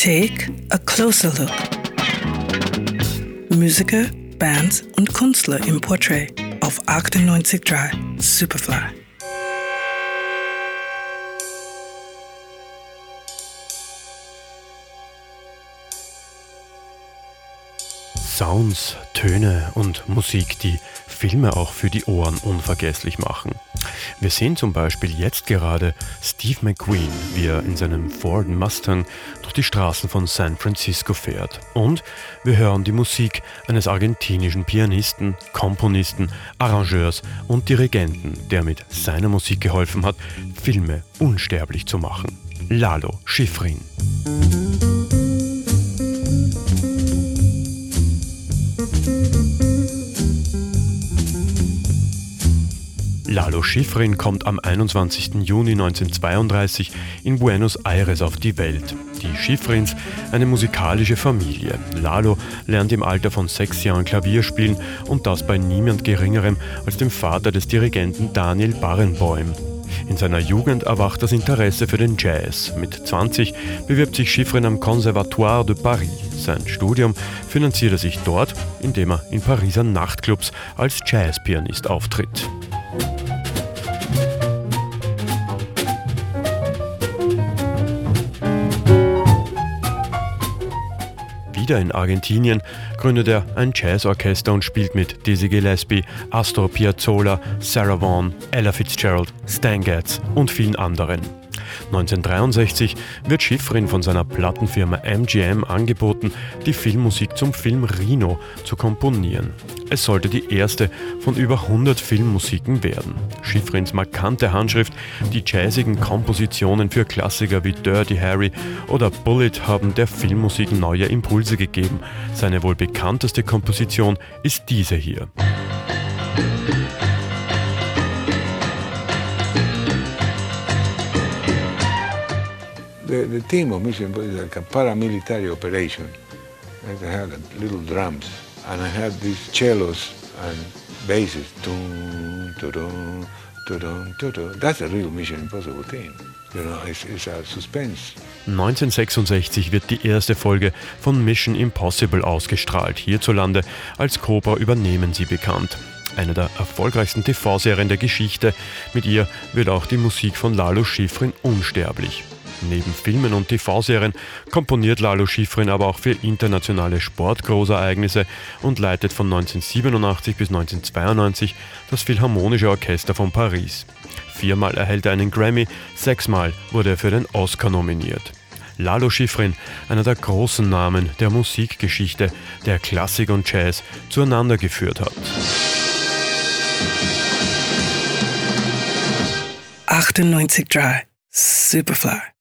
Take a closer look. Musiker, Bands und Künstler im Portrait auf 98.3 Superfly. Sounds, Töne und Musik, die Filme auch für die Ohren unvergesslich machen. Wir sehen zum Beispiel jetzt gerade Steve McQueen, wie er in seinem Ford Mustang durch die Straßen von San Francisco fährt. Und wir hören die Musik eines argentinischen Pianisten, Komponisten, Arrangeurs und Dirigenten, der mit seiner Musik geholfen hat, Filme unsterblich zu machen. Lalo Schifrin. Lalo Schifrin kommt am 21. Juni 1932 in Buenos Aires auf die Welt. Die Schifrins, eine musikalische Familie. Lalo lernt im Alter von sechs Jahren Klavier spielen und das bei niemand Geringerem als dem Vater des Dirigenten Daniel Barenboim. In seiner Jugend erwacht das Interesse für den Jazz. Mit 20 bewirbt sich Schifrin am Conservatoire de Paris. Sein Studium finanziert er sich dort, indem er in Pariser Nachtclubs als Jazzpianist auftritt. Wieder in Argentinien gründet er ein Jazzorchester und spielt mit Dizzy Gillespie, Astor Piazzolla, Sarah Vaughan, Ella Fitzgerald, Stan Getz und vielen anderen. 1963 wird Schifrin von seiner Plattenfirma MGM angeboten, die Filmmusik zum Film Rino zu komponieren. Es sollte die erste von über 100 Filmmusiken werden. Schifrins markante Handschrift, die jazzigen Kompositionen für Klassiker wie Dirty Harry oder Bullet haben der Filmmusik neue Impulse gegeben. Seine wohl bekannteste Komposition ist diese hier. The, the theme of Mission Impossible is like a paramilitary operation. Like I had little drums and I had these cellos and basses. Dun, dun, dun, That's a real Mission Impossible theme. You know, it's, it's a suspense. 1966 wird die erste Folge von Mission Impossible ausgestrahlt. Hierzulande als Cobra übernehmen sie bekannt eine der erfolgreichsten TV-Serien der Geschichte. Mit ihr wird auch die Musik von Lalo Schifrin unsterblich. Neben Filmen und TV-Serien komponiert Lalo Schifrin aber auch für internationale Sportgroßereignisse und leitet von 1987 bis 1992 das Philharmonische Orchester von Paris. Viermal erhält er einen Grammy, sechsmal wurde er für den Oscar nominiert. Lalo Schifrin, einer der großen Namen der Musikgeschichte, der Klassik und Jazz zueinander geführt hat. 98.3 Superfly